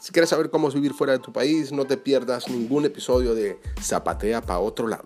Si quieres saber cómo es vivir fuera de tu país, no te pierdas ningún episodio de Zapatea para otro lado.